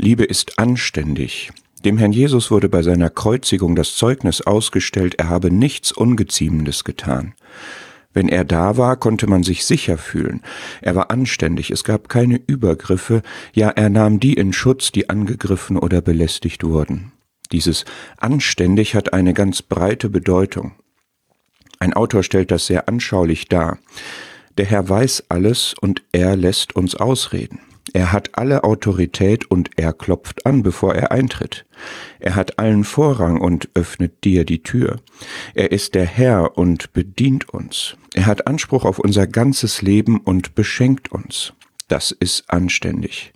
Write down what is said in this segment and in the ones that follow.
Liebe ist anständig. Dem Herrn Jesus wurde bei seiner Kreuzigung das Zeugnis ausgestellt, er habe nichts Ungeziemendes getan. Wenn er da war, konnte man sich sicher fühlen. Er war anständig, es gab keine Übergriffe, ja er nahm die in Schutz, die angegriffen oder belästigt wurden. Dieses anständig hat eine ganz breite Bedeutung. Ein Autor stellt das sehr anschaulich dar. Der Herr weiß alles und er lässt uns ausreden. Er hat alle Autorität und er klopft an, bevor er eintritt. Er hat allen Vorrang und öffnet dir die Tür. Er ist der Herr und bedient uns. Er hat Anspruch auf unser ganzes Leben und beschenkt uns. Das ist anständig.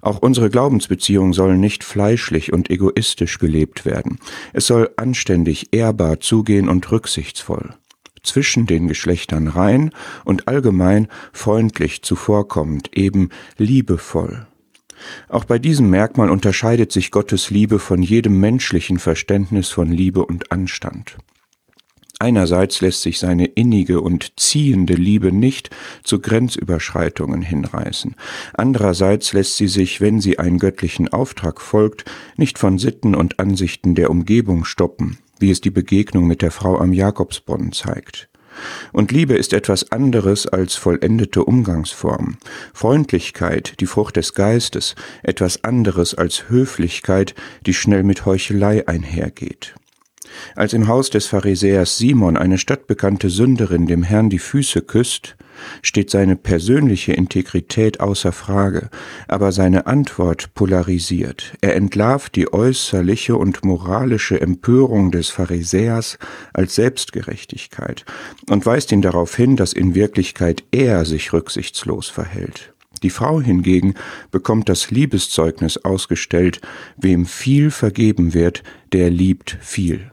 Auch unsere Glaubensbeziehungen sollen nicht fleischlich und egoistisch gelebt werden. Es soll anständig, ehrbar zugehen und rücksichtsvoll zwischen den Geschlechtern rein und allgemein freundlich zuvorkommend, eben liebevoll. Auch bei diesem Merkmal unterscheidet sich Gottes Liebe von jedem menschlichen Verständnis von Liebe und Anstand. Einerseits lässt sich seine innige und ziehende Liebe nicht zu Grenzüberschreitungen hinreißen. Andererseits lässt sie sich, wenn sie einen göttlichen Auftrag folgt, nicht von Sitten und Ansichten der Umgebung stoppen, wie es die Begegnung mit der Frau am Jakobsbrunnen zeigt. Und Liebe ist etwas anderes als vollendete Umgangsform. Freundlichkeit, die Frucht des Geistes, etwas anderes als Höflichkeit, die schnell mit Heuchelei einhergeht. Als im Haus des Pharisäers Simon eine stadtbekannte Sünderin dem Herrn die Füße küsst, steht seine persönliche Integrität außer Frage, aber seine Antwort polarisiert. Er entlarvt die äußerliche und moralische Empörung des Pharisäers als Selbstgerechtigkeit und weist ihn darauf hin, dass in Wirklichkeit er sich rücksichtslos verhält. Die Frau hingegen bekommt das Liebeszeugnis ausgestellt, wem viel vergeben wird, der liebt viel.